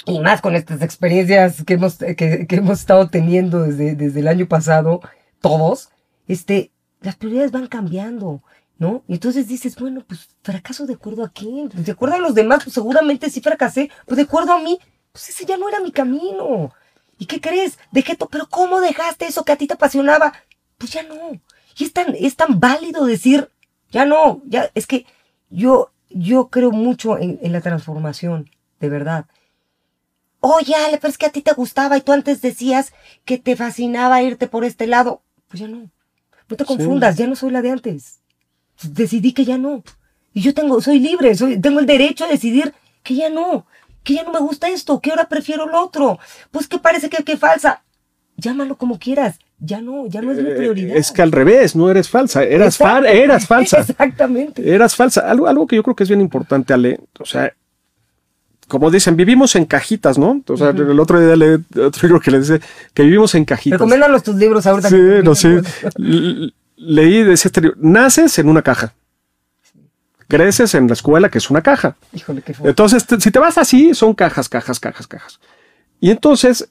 y más con estas experiencias que hemos, que, hemos estado teniendo desde, desde el año pasado, todos, este, las prioridades van cambiando, ¿no? Y entonces dices, bueno, pues fracaso de acuerdo a quién, pues, de acuerdo a los demás, pues seguramente sí fracasé, pues de acuerdo a mí, pues ese ya no era mi camino. ¿Y qué crees? Dejé todo, pero ¿cómo dejaste eso que a ti te apasionaba? Pues ya no. Y es tan, es tan válido decir, ya no, ya, es que yo, yo creo mucho en, en la transformación, de verdad. Oye, Ale, pero es que a ti te gustaba y tú antes decías que te fascinaba irte por este lado. Pues ya no. No te confundas, ya no soy la de antes. Decidí que ya no. Y yo tengo, soy libre, soy, tengo el derecho a decidir que ya no, que ya no me gusta esto, que ahora prefiero lo otro. Pues que parece que, que falsa. Llámalo como quieras. Ya no, ya no es mi eh, prioridad. Es que al revés, no eres falsa, eras, eras falsa. Exactamente. Eras falsa. Algo, algo que yo creo que es bien importante, Ale, o sea, como dicen, vivimos en cajitas, ¿no? O sea, el otro día leí otro libro que le dice que vivimos en cajitas. Recomiéndanos tus libros ahorita. Sí, no sé. L- Leí de ese libro, naces en una caja. Creces en la escuela, que es una caja. Híjole, qué fuerte. Entonces, te- si te vas así, son cajas, cajas, cajas, cajas. Y entonces,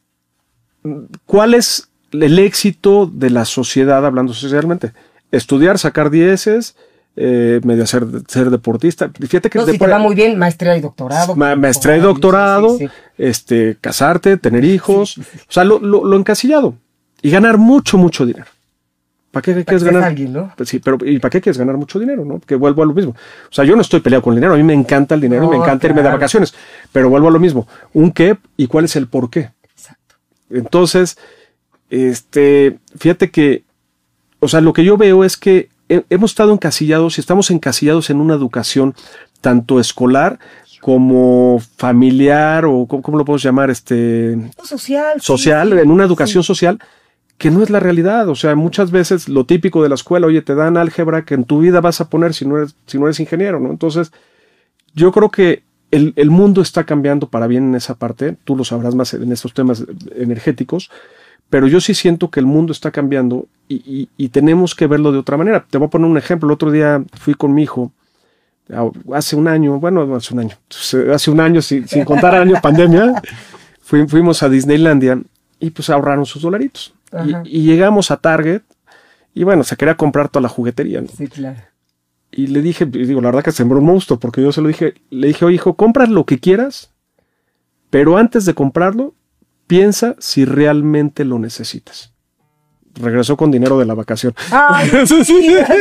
¿cuál es el éxito de la sociedad hablando socialmente? Estudiar, sacar dieces, eh, medio ser, ser deportista. Fíjate que No, si te va muy bien, maestría y doctorado. Ma- maestría y doctorado, sí, sí. este, casarte, tener hijos, Sí, o sea, lo, lo- lo encasillado y ganar mucho, mucho dinero. ¿Para qué Para quieres que ganar? alguien, ¿no? Pues sí, pero ¿y para qué quieres ganar mucho dinero? ¿no? Que vuelvo a lo mismo. O sea, yo no estoy peleado con el dinero, a mí me encanta el dinero, No, me encanta irme de vacaciones, pero vuelvo a lo mismo. ¿Un qué y cuál es el por qué? Exacto. Entonces, este, fíjate que, o sea, lo que yo veo es que hemos estado encasillados y estamos encasillados en una educación tanto escolar como familiar o cómo, lo podemos llamar, este, social. social, sí, en una sí. educación social que no es la realidad. O sea, muchas veces lo típico de la escuela, oye, te dan álgebra que en tu vida vas a poner si no eres, si no eres ingeniero, ¿no? Entonces, yo creo que el, el mundo está cambiando para bien en esa parte. Tú lo sabrás más en estos temas energéticos. Pero yo sí siento que el mundo está cambiando y, y- y tenemos que verlo de otra manera. Te voy a poner un ejemplo. El otro día fui con mi hijo, hace un año, bueno, hace un año, hace un año, sin, sin contar año pandemia, fui- fuimos a Disneylandia y pues ahorraron sus dolaritos. Y, y llegamos a Target y bueno, se quería comprar toda la juguetería. ¿no? Sí, claro. Y le dije, digo, la verdad que sembró un monstruo, porque yo se lo dije, le dije, oye, hijo, compras lo que quieras, pero antes de comprarlo, piensa si realmente lo necesitas. Regresó con dinero de la vacación. Ay, Sí,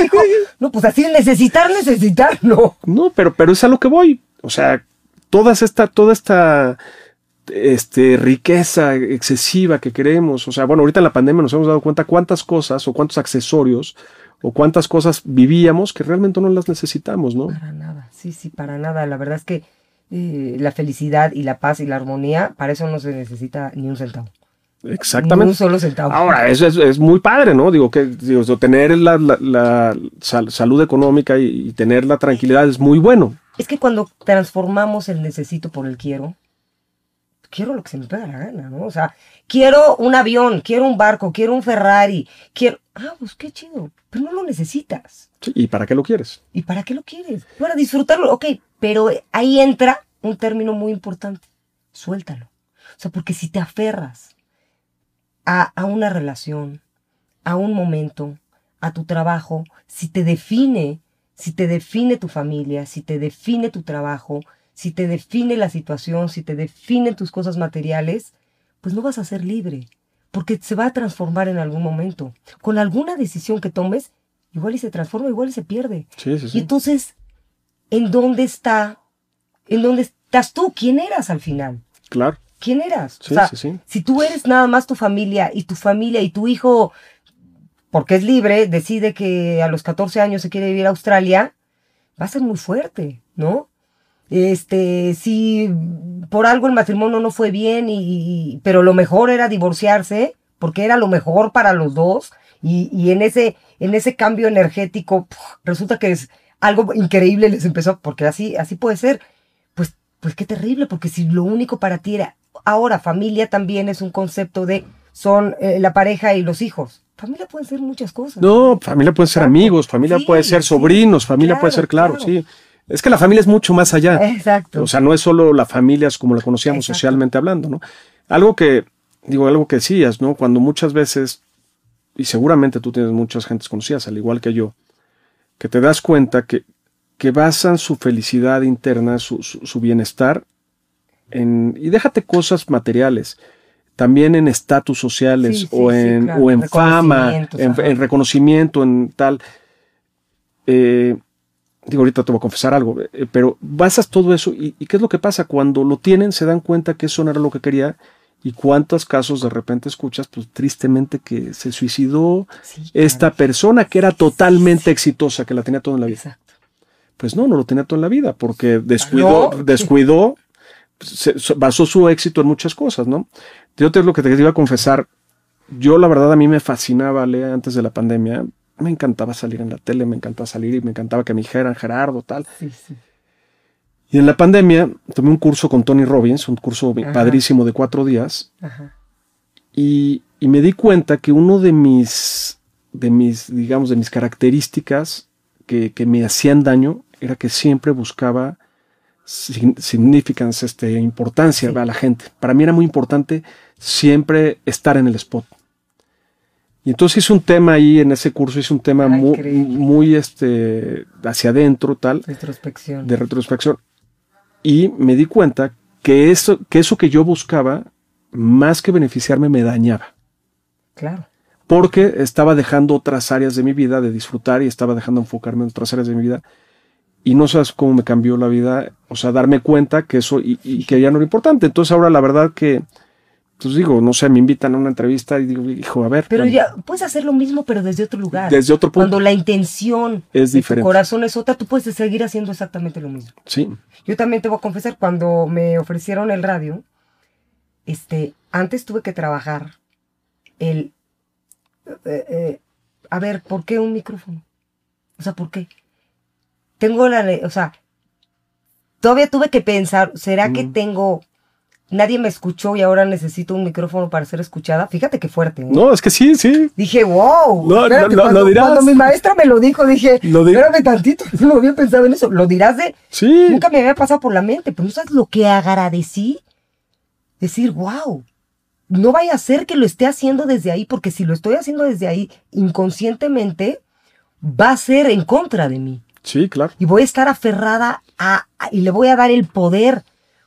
dijo, no, pues así necesitar, necesitarlo. No, pero, pero es a lo que voy. O sea, toda esta, toda esta este, riqueza excesiva que queremos. O sea, bueno, ahorita en la pandemia nos hemos dado cuenta cuántas cosas o cuántos accesorios o cuántas cosas vivíamos que realmente no las necesitamos, ¿no? Para nada, sí, sí, para nada. La verdad es que eh, la felicidad y la paz y la armonía, para eso no se necesita ni un centavo. Ni un Exactamente. solo centavo. Ahora, eso es, es muy padre, ¿no? Digo que digo, tener la, la- la sal- salud económica y, y tener la tranquilidad es muy bueno. Es que cuando transformamos el necesito por el quiero, quiero lo que se me pega la gana, ¿no? O sea, quiero un avión, quiero un barco, quiero un Ferrari, quiero... Ah, pues qué chido, pero no lo necesitas. Sí, ¿Y para qué lo quieres? ¿Y para qué lo quieres? Para disfrutarlo, ok, pero ahí entra un término muy importante, suéltalo. O sea, porque si te aferras a, a una relación, a un momento, a tu trabajo, si te define, si te define tu familia, si te define tu trabajo, si te define la situación, si te definen tus cosas materiales, pues no vas a ser libre, porque se va a transformar en algún momento. Con alguna decisión que tomes, igual y se transforma, igual y se pierde. Sí, sí, Y sí. entonces, ¿en dónde está? ¿En dónde estás tú? ¿Quién eras al final? Claro. ¿Quién eras? Sí, o sea, sí, sí. si tú eres nada más tu familia y tu familia y tu hijo, porque es libre, decide que a los 14 años se quiere vivir a Australia, va a ser muy fuerte, ¿no? Este, si por algo el matrimonio no fue bien, y, y- pero lo mejor era divorciarse, porque era lo mejor para los dos, y, y en, ese, en ese cambio energético, puf, resulta que es algo increíble les empezó, porque así, así puede ser. Pues, qué terrible, porque si lo único para ti era, ahora familia también es un concepto de, son eh, la pareja y los hijos. Familia pueden ser muchas cosas. No, familia puede ser amigos, familia Sí, puede ser sí. sobrinos, familia Claro, puede ser, claro, claro. sí. Es que la familia es mucho más allá. Exacto. O sea, no es solo la familia como la conocíamos Exacto. socialmente hablando, ¿no? Algo que, digo, algo que decías, ¿no? Cuando muchas veces, y seguramente tú tienes muchas gentes conocidas, al igual que yo, que te das cuenta que, que basan su felicidad interna, su, su- su bienestar, en, y déjate cosas materiales, también en estatus sociales Sí, o sí, en, claro. o en fama, en, reconocimiento, en tal. Eh, digo, ahorita te voy a confesar algo, eh, pero basas todo eso y, y ¿qué es lo que pasa? Cuando lo tienen se dan cuenta que eso no era lo que quería y cuántos casos de repente escuchas, pues tristemente que se suicidó Sí, esta claro. persona que era totalmente exitosa, que la tenía todo en la vida. Exacto. Pues no, no lo tenía todo en la vida porque descuidó, ¿No? descuidó, se- basó su éxito en muchas cosas, ¿no? Yo te lo que te iba a confesar, yo la verdad a mí me fascinaba, Lea, antes de la pandemia, me encantaba salir en la tele, me encantaba salir y me encantaba que me dijeran Gerardo, tal. Sí, sí. Y en la pandemia tomé un curso con Tony Robbins, un curso padrísimo de cuatro días. Y, y, me di cuenta que uno de mis, de mis, digamos, de mis características que, que me hacían daño era que siempre buscaba significance, este, importancia a la gente. Para mí era muy importante siempre estar en el spot. Y entonces hice un tema ahí en ese curso, hice un tema muy, muy, este, hacia adentro, tal. Retrospección. De retrospección. Y me di cuenta que eso, que eso que yo buscaba, más que beneficiarme, me dañaba. Claro. Porque estaba dejando otras áreas de mi vida de disfrutar y estaba dejando enfocarme en otras áreas de mi vida y no sabes cómo me cambió la vida, o sea, darme cuenta que eso y, que ya no era importante. Entonces ahora la verdad que, pues digo, no sé, me invitan a una entrevista y digo, hijo, a ver. Pero ya puedes hacer lo mismo, pero desde otro lugar. Desde otro punto. Cuando la intención es diferente. tu corazón es otra, tú puedes seguir haciendo exactamente lo mismo. Sí. Yo también te voy a confesar, cuando me ofrecieron el radio, este, antes tuve que trabajar el, eh, eh, a ver, ¿por qué un micrófono? O sea, ¿por qué? tengo la, o sea, todavía tuve que pensar, ¿será que mm. tengo, nadie me escuchó y ahora necesito un micrófono para ser escuchada? Fíjate qué fuerte. ¿eh? No, es que sí, sí. Dije, wow. No, no, lo dirás. Cuando mi maestra me lo dijo, dije, lo espérame tantito, no había pensado en eso. Lo dirás de, sí. nunca me había pasado por la mente, pero ¿no sabes lo que agradecí? Decir, wow. No vaya a ser que lo esté haciendo desde ahí, porque si lo estoy haciendo desde ahí inconscientemente, va a ser en contra de mí. Sí, claro. Y voy a estar aferrada a, y le voy a dar el poder.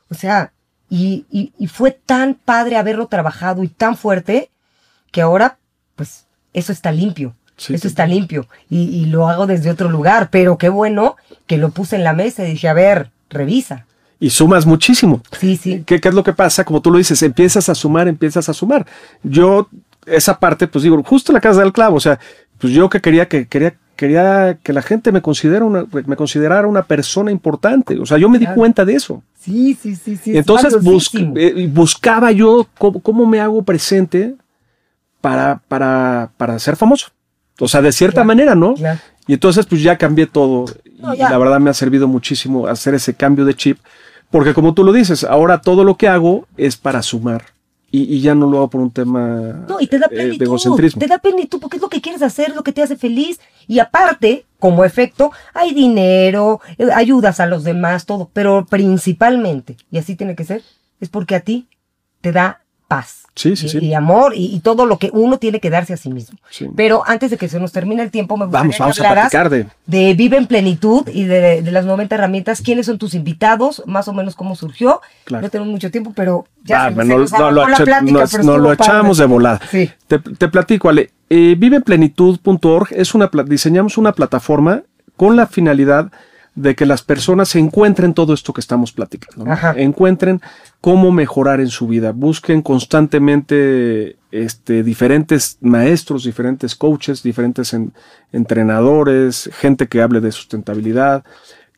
O sea, y, y, fue tan padre haberlo trabajado y tan fuerte que ahora, pues, eso está limpio. eso está limpio. Y, y, lo hago desde otro lugar. Pero qué bueno que lo puse en la mesa y dije, a ver, revisa. Y sumas muchísimo. Sí, sí. ¿Qué, ¿Qué, es lo que pasa? Como tú lo dices, empiezas a sumar, empiezas a sumar. Yo, esa parte, pues digo, justo la casa del clavo. O sea, pues yo que quería que quería quería que la gente me considera una, me considerara una persona importante. O sea, yo me di cuenta de eso. Sí, sí, sí, sí. Entonces eh, buscaba yo cómo, me hago presente para, para, para ser famoso. O sea, de cierta manera, ¿no? Y entonces pues ya cambié todo. y la verdad me ha servido muchísimo hacer ese cambio de chip. Porque como tú lo dices, ahora todo lo que hago es para sumar y, ya no lo hago por un tema no, y te da eh, de egocentrismo. Te da plenitud porque es lo que quieres hacer, es lo que te hace feliz. Y aparte, como efecto, hay dinero, eh, ayudas a los demás, todo. Pero principalmente, y así tiene que ser, es porque a ti te da paz. Sí, sí, sí. Y amor y, todo lo que uno tiene que darse a sí mismo. Pero antes de que se nos termine el tiempo, me gustaría vamos, vamos a platicar de... de Vive en Plenitud y de, las 90 herramientas. ¿Quiénes son tus invitados? Más o menos cómo surgió. No tenemos mucho tiempo, pero ya se, no, no, lo, la plática, no, lo echamos de volada. Te, te platico, Ale. Eh, viveplenitud.org es una diseñamos una plataforma con la finalidad de que las personas encuentren todo esto que estamos platicando, encuentren cómo mejorar en su vida, busquen constantemente este, diferentes maestros, diferentes coaches, diferentes entrenadores, gente que hable de sustentabilidad,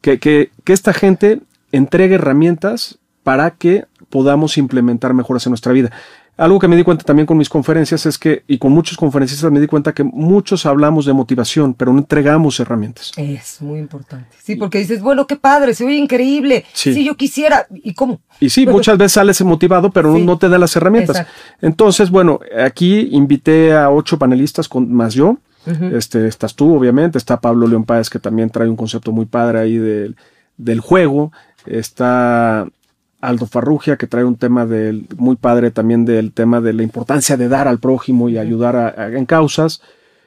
que, que, que esta gente entregue herramientas para que podamos implementar mejoras en nuestra vida. Algo que me di cuenta también con mis conferencias es que, y con muchos conferencistas me di cuenta que muchos hablamos de motivación, pero no entregamos herramientas. Es muy importante. Sí, porque dices, bueno, qué padre, se oye increíble. Sí. Si yo quisiera, ¿y cómo? Y sí, muchas veces sales motivado, pero no te da las herramientas. Entonces, bueno, aquí invité a ocho panelistas con, más yo. este, estás tú, obviamente. Está Pablo León Páez, que también trae un concepto muy padre ahí del, del juego. Está Aldo Farrugia, que trae un tema del, muy padre también del tema de la importancia de dar al prójimo y ayudar en causas.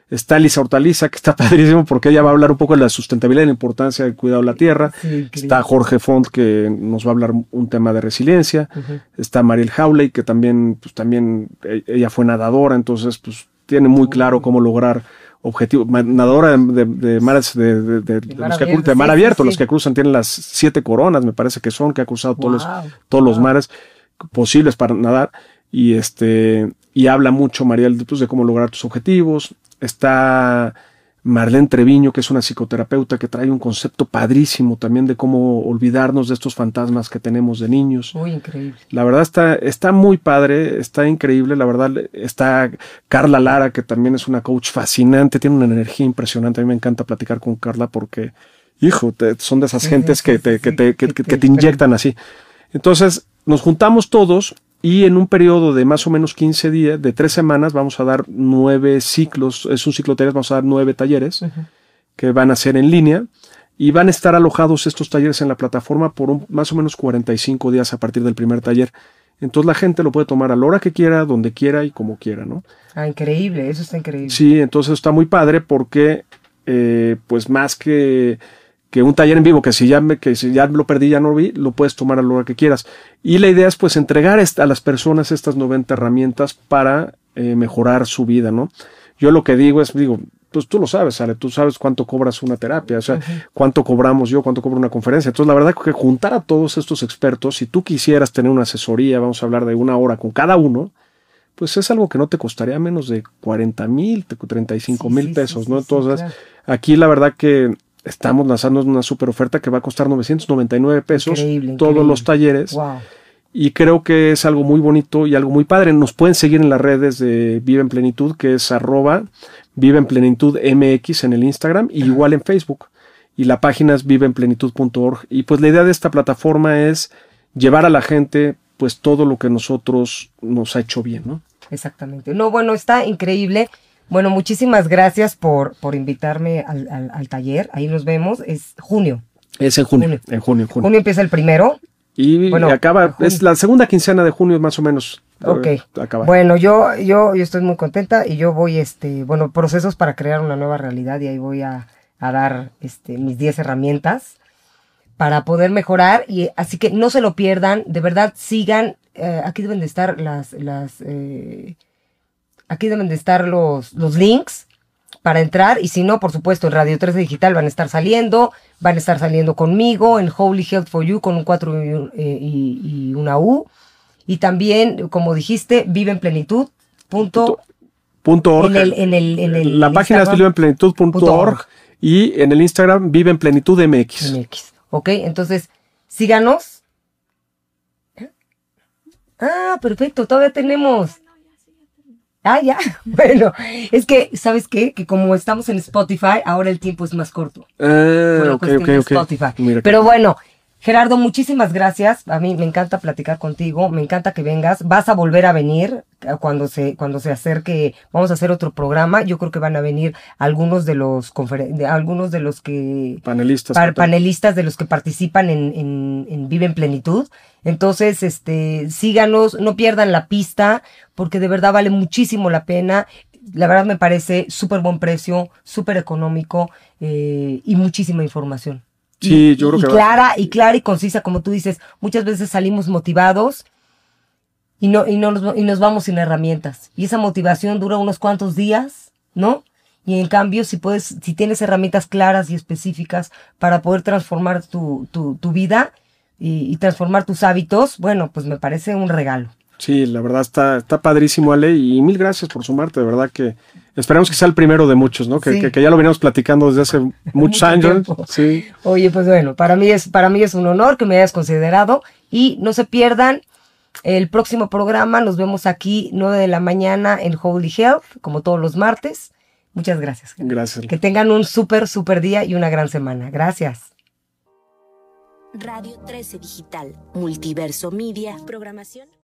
Está Lisa Hortaliza, que está padrísimo porque ella va a hablar un poco de la sustentabilidad y la importancia del cuidado de la tierra. está Jorge Font, que nos va a hablar un tema de resiliencia. Está Mariel Howley, que también, pues también e, ella fue nadadora, entonces pues tiene muy claro cómo lograr objetivo, nadadora de, de, mares de, los que de mar abierto, los que cruzan tienen las siete coronas, me parece que son, que ha cruzado todos los, todos los mares posibles para nadar. Y este y habla mucho Mariel pues, de cómo lograr tus objetivos. Está Marlene Treviño, que es una psicoterapeuta que trae un concepto padrísimo también de cómo olvidarnos de estos fantasmas que tenemos de niños. Muy increíble. La verdad está, está muy padre, está increíble. La verdad está Carla Lara, que también es una coach fascinante, tiene una energía impresionante. A mí me encanta platicar con Carla porque hijo, te- son de esas Sí, gentes sí, que, te, sí, que, te, que- que que te te inyectan así. Entonces, nos juntamos todos y en un periodo de más o menos 15 días, de tres semanas, vamos a dar nueve ciclos, es un ciclo de talleres, vamos a dar nueve talleres que van a ser en línea y van a estar alojados estos talleres en la plataforma por un- más o menos 45 días a partir del primer taller. Entonces la gente lo puede tomar a la hora que quiera, donde quiera y como quiera, ¿no? Ah, increíble, eso está increíble. Sí, entonces está muy padre porque, eh, pues más que, que un taller en vivo, que si, ya me, que si ya lo perdí, ya no lo vi, lo puedes tomar a la hora que quieras. Y la idea es pues entregar a las personas estas 90 herramientas para eh, mejorar su vida, ¿no? Yo lo que digo es, digo, pues tú lo sabes, Ale, tú sabes cuánto cobras una terapia, o sea, cuánto cobramos yo, cuánto cobra una conferencia. Entonces, la verdad que juntar a todos estos expertos, si tú quisieras tener una asesoría, vamos a hablar de una hora con cada uno, pues es algo que no te costaría menos de 40 mil, 35 Sí, mil sí, sí, pesos, sí, ¿no? Entonces, claro. aquí la verdad que estamos lanzando una super oferta que va a costar 999 pesos Increíble, todos increíble. los talleres Wow. y creo que es algo muy bonito y algo muy padre. Nos pueden seguir en las redes de Vive en Plenitud, que es arroba Vive en Plenitud MX en el Instagram y igual en Facebook. Y la página es viveenplenitud.org. Y pues la idea de esta plataforma es llevar a la gente pues todo lo que nosotros nos ha hecho bien, ¿no? Exactamente. No, bueno, está increíble. Bueno, muchísimas gracias por, por invitarme al, al- al taller. Ahí nos vemos. Es junio. Es en junio, Junio. en junio, en junio. Junio empieza el primero. Y Bueno, acaba, es la segunda quincena de junio más o menos. Ok. eh, acaba. Bueno, yo, yo, yo estoy muy contenta y yo voy, este, bueno, procesos para crear una nueva realidad y ahí voy a, a dar este, mis 10 herramientas para poder mejorar. Y así que no se lo pierdan, de verdad sigan. eh, aquí deben de estar las, las, eh, aquí deben de estar los, los links para entrar y si no, por supuesto, en Radio 13 Digital van a estar saliendo, van a estar saliendo conmigo en Holy Health for You con un 4 y, un- eh, y- y una U. Y también, como dijiste, vive en plenitud. Punto, Punto org. en el, en el, en el la página es Instagram viveenplenitud.org y en el Instagram Vive en Plenitud MX. MX. Ok, entonces, síganos. Ah, perfecto, todavía tenemos. Ah, ya. Bueno, es que, ¿sabes qué? Que como estamos en Spotify, ahora el tiempo es más corto. por Ah, la cuestión de. Spotify. Pero bueno, Gerardo, muchísimas gracias. A mí me encanta platicar contigo, me encanta que vengas. Vas a volver a venir cuando se, cuando se acerque. Vamos a hacer otro programa. Yo creo que van a venir algunos de los conferen- de algunos de los que panelistas. panelistas de los que participan en, en, en Vive en Plenitud. Entonces, este, síganos, no pierdan la pista, porque de verdad vale muchísimo la pena. La verdad me parece súper buen precio, súper económico eh, y muchísima información. Sí, Y- yo creo y que va- clara y clara y concisa, como tú dices. Muchas veces salimos motivados y no, y no nos, y nos vamos sin herramientas. Y esa motivación dura unos cuantos días, ¿no? Y en cambio, si puedes, si tienes herramientas claras y específicas para poder transformar tu, tu, tu vida y, y transformar tus hábitos, bueno, pues me parece un regalo. Sí, la verdad está, está padrísimo, Ale, y mil gracias por sumarte, de verdad que esperemos que sea el primero de muchos, ¿no? Que, Sí. que, que ya lo veníamos platicando desde hace muchos Mucho años. tiempo. Sí. Oye, pues bueno, para mí es, para mí es un honor que me hayas considerado y no se pierdan el próximo programa. Nos vemos aquí 9 de la mañana en Holy Health, como todos los martes. Muchas gracias. Gracias. Que tengan un súper, súper día y una gran semana. Gracias. Radio 13 Digital, Multiverso Media, programación.